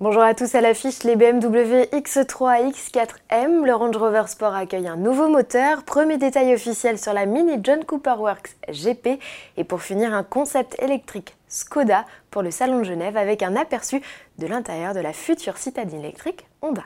Bonjour à tous à l'affiche, les BMW X3 X4M, le Range Rover Sport accueille un nouveau moteur, premier détail officiel sur la Mini John Cooper Works GP et pour finir un concept électrique Skoda pour le Salon de Genève avec un aperçu de l'intérieur de la future citadine électrique Honda.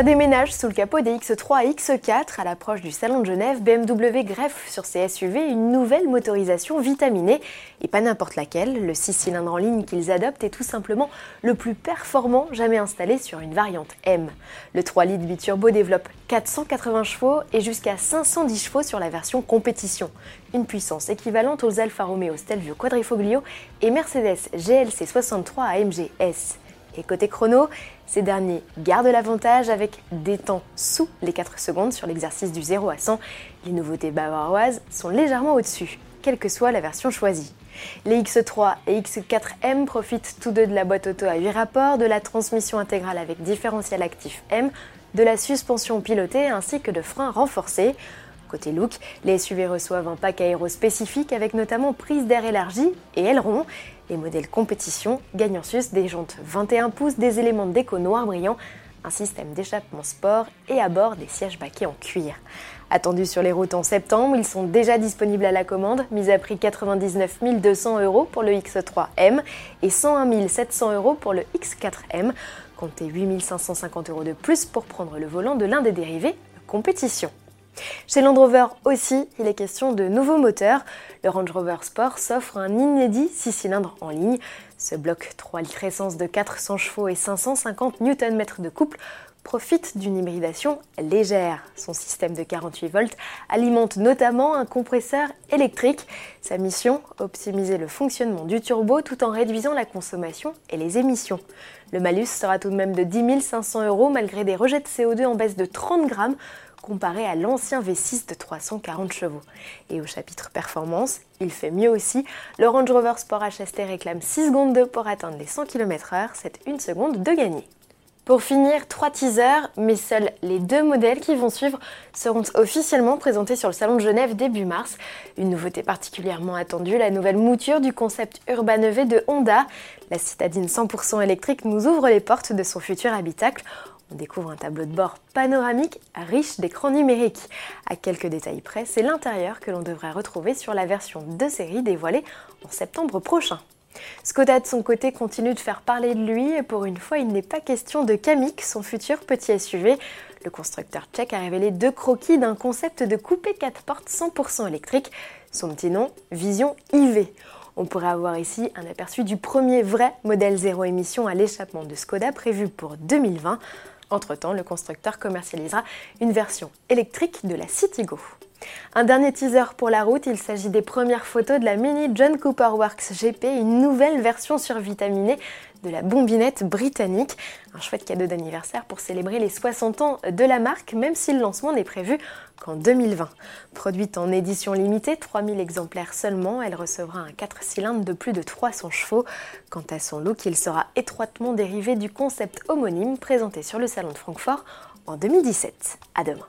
Ça déménage sous le capot des X3 et X4 à l'approche du Salon de Genève. BMW greffe sur ses SUV une nouvelle motorisation vitaminée et pas n'importe laquelle. Le 6 cylindres en ligne qu'ils adoptent est tout simplement le plus performant jamais installé sur une variante M. Le 3 litres biturbo développe 480 chevaux et jusqu'à 510 chevaux sur la version compétition. Une puissance équivalente aux Alfa Romeo Stelvio Quadrifoglio et Mercedes GLC 63 AMG S. Et côté chrono, ces derniers gardent l'avantage avec des temps sous les 4 secondes sur l'exercice du 0 à 100. Les nouveautés bavaroises sont légèrement au-dessus, quelle que soit la version choisie. Les X3 et X4M profitent tous deux de la boîte auto à 8 rapports, de la transmission intégrale avec différentiel actif M, de la suspension pilotée ainsi que de freins renforcés. Côté look, les SUV reçoivent un pack aéro spécifique avec notamment prise d'air élargie et aileron. Les modèles compétition gagnent en sus des jantes 21 pouces, des éléments déco noir brillant, un système d'échappement sport et à bord des sièges baquets en cuir. Attendus sur les routes en septembre, ils sont déjà disponibles à la commande, mis à prix 99 200 euros pour le X3M et 101 700 euros pour le X4M. Comptez 8 550 euros de plus pour prendre le volant de l'un des dérivés compétition. Chez Land Rover aussi, il est question de nouveaux moteurs. Le Range Rover Sport s'offre un inédit 6 cylindres en ligne. Ce bloc 3 litres essence de 400 chevaux et 550 Nm de couple profite d'une hybridation légère. Son système de 48 volts alimente notamment un compresseur électrique. Sa mission, optimiser le fonctionnement du turbo tout en réduisant la consommation et les émissions. Le malus sera tout de même de 10 500 euros malgré des rejets de CO2 en baisse de 30 grammes comparé à l'ancien V6 de 340 chevaux. Et au chapitre performance, il fait mieux aussi. Le Range Rover Sport HST réclame 6 secondes 2 pour atteindre les 100 km/h, c'est une seconde de gagner. Pour finir, trois teasers, mais seuls les deux modèles qui vont suivre seront officiellement présentés sur le Salon de Genève début mars. Une nouveauté particulièrement attendue, la nouvelle mouture du concept Urban EV de Honda. La citadine 100% électrique nous ouvre les portes de son futur habitacle on découvre un tableau de bord panoramique riche d'écrans numériques. À quelques détails près, c'est l'intérieur que l'on devrait retrouver sur la version de série dévoilée en septembre prochain. Skoda de son côté continue de faire parler de lui et pour une fois il n'est pas question de Kamiq, son futur petit SUV. Le constructeur tchèque a révélé deux croquis d'un concept de coupé 4 portes 100% électrique. Son petit nom, Vision IV. On pourrait avoir ici un aperçu du premier vrai modèle zéro émission à l'échappement de Skoda prévu pour 2020. Entre-temps, le constructeur commercialisera une version électrique de la Citigo. Un dernier teaser pour la route, il s'agit des premières photos de la Mini John Cooper Works GP, une nouvelle version survitaminée de la bombinette britannique. Un chouette cadeau d'anniversaire pour célébrer les 60 ans de la marque, même si le lancement n'est prévu qu'en 2020. Produite en édition limitée, 3000 exemplaires seulement, elle recevra un 4 cylindres de plus de 300 chevaux. Quant à son look, il sera étroitement dérivé du concept homonyme présenté sur le salon de Francfort en 2017. À demain.